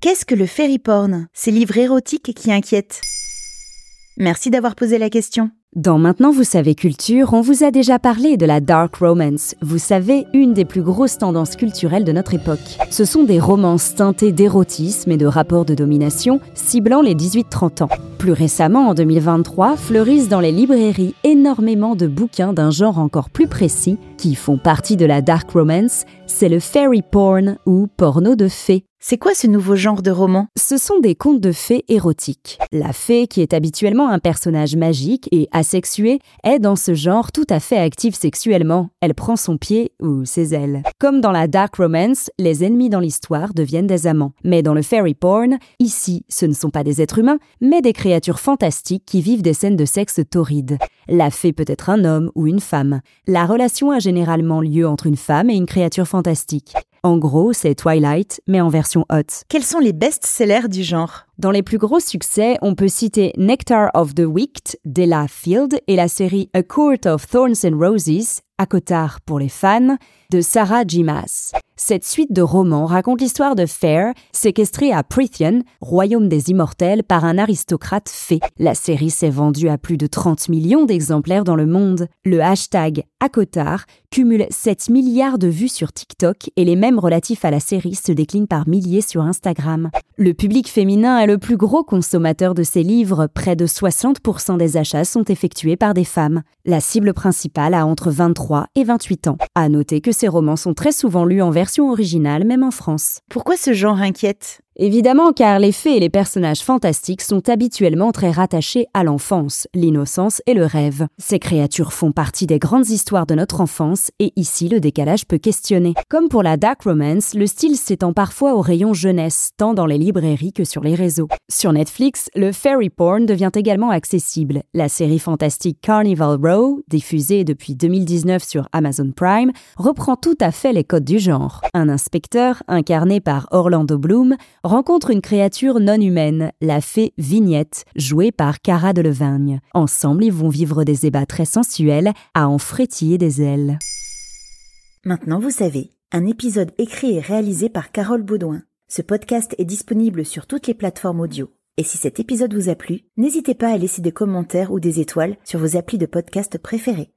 Qu'est-ce que le fairy porn? Ces livres érotiques qui inquiètent Merci d'avoir posé la question. Dans Maintenant vous savez culture, on vous a déjà parlé de la dark romance, vous savez, une des plus grosses tendances culturelles de notre époque. Ce sont des romances teintées d'érotisme et de rapports de domination, ciblant les 18-30 ans. Plus récemment, en 2023, fleurissent dans les librairies énormément de bouquins d'un genre encore plus précis, qui font partie de la dark romance, c'est le fairy porn ou porno de fées. C'est quoi ce nouveau genre de roman? Ce sont des contes de fées érotiques. La fée, qui est habituellement un personnage magique et asexué, est dans ce genre tout à fait active sexuellement. Elle prend son pied ou ses ailes. Comme dans la dark romance, les ennemis dans l'histoire deviennent des amants. Mais dans le fairy porn, ici, ce ne sont pas des êtres humains, mais des créatures fantastiques qui vivent des scènes de sexe torrides. La fée peut être un homme ou une femme. La relation a généralement lieu entre une femme et une créature fantastique. En gros, c'est Twilight, mais en version hot. Quels sont les best-sellers du genre? Dans les plus gros succès, on peut citer Nectar of the Wicked d'Ella Field et la série A Court of Thorns and Roses, à Cotard pour les fans, de Sarah Jimas. Cette suite de romans raconte l'histoire de Fair, séquestrée à Prithian, royaume des immortels, par un aristocrate fée. La série s'est vendue à plus de 30 millions d'exemplaires dans le monde. Le hashtag Akotar cumule 7 milliards de vues sur TikTok et les mêmes relatifs à la série se déclinent par milliers sur Instagram. Le public féminin est le plus gros consommateur de ces livres, près de 60% des achats sont effectués par des femmes. La cible principale a entre 23 et 28 ans. À noter que ces romans sont très souvent lus en version originale, même en France. Pourquoi ce genre inquiète? Évidemment, car les fées et les personnages fantastiques sont habituellement très rattachés à l'enfance, l'innocence et le rêve. Ces créatures font partie des grandes histoires de notre enfance et ici le décalage peut questionner. Comme pour la dark romance, le style s'étend parfois au rayon jeunesse, tant dans les librairies que sur les réseaux. Sur Netflix, le fairy porn devient également accessible. La série fantastique Carnival Row, diffusée depuis 2019 sur Amazon Prime, reprend tout à fait les codes du genre. Un inspecteur, incarné par Orlando Bloom, rencontre une créature non humaine, la fée Vignette, jouée par Cara Delevingne. Ensemble, ils vont vivre des ébats très sensuels à en frétiller des ailes. Maintenant vous savez, un épisode écrit et réalisé par Carole Baudouin. Ce podcast est disponible sur toutes les plateformes audio. Et si cet épisode vous a plu, n'hésitez pas à laisser des commentaires ou des étoiles sur vos applis de podcast préférés.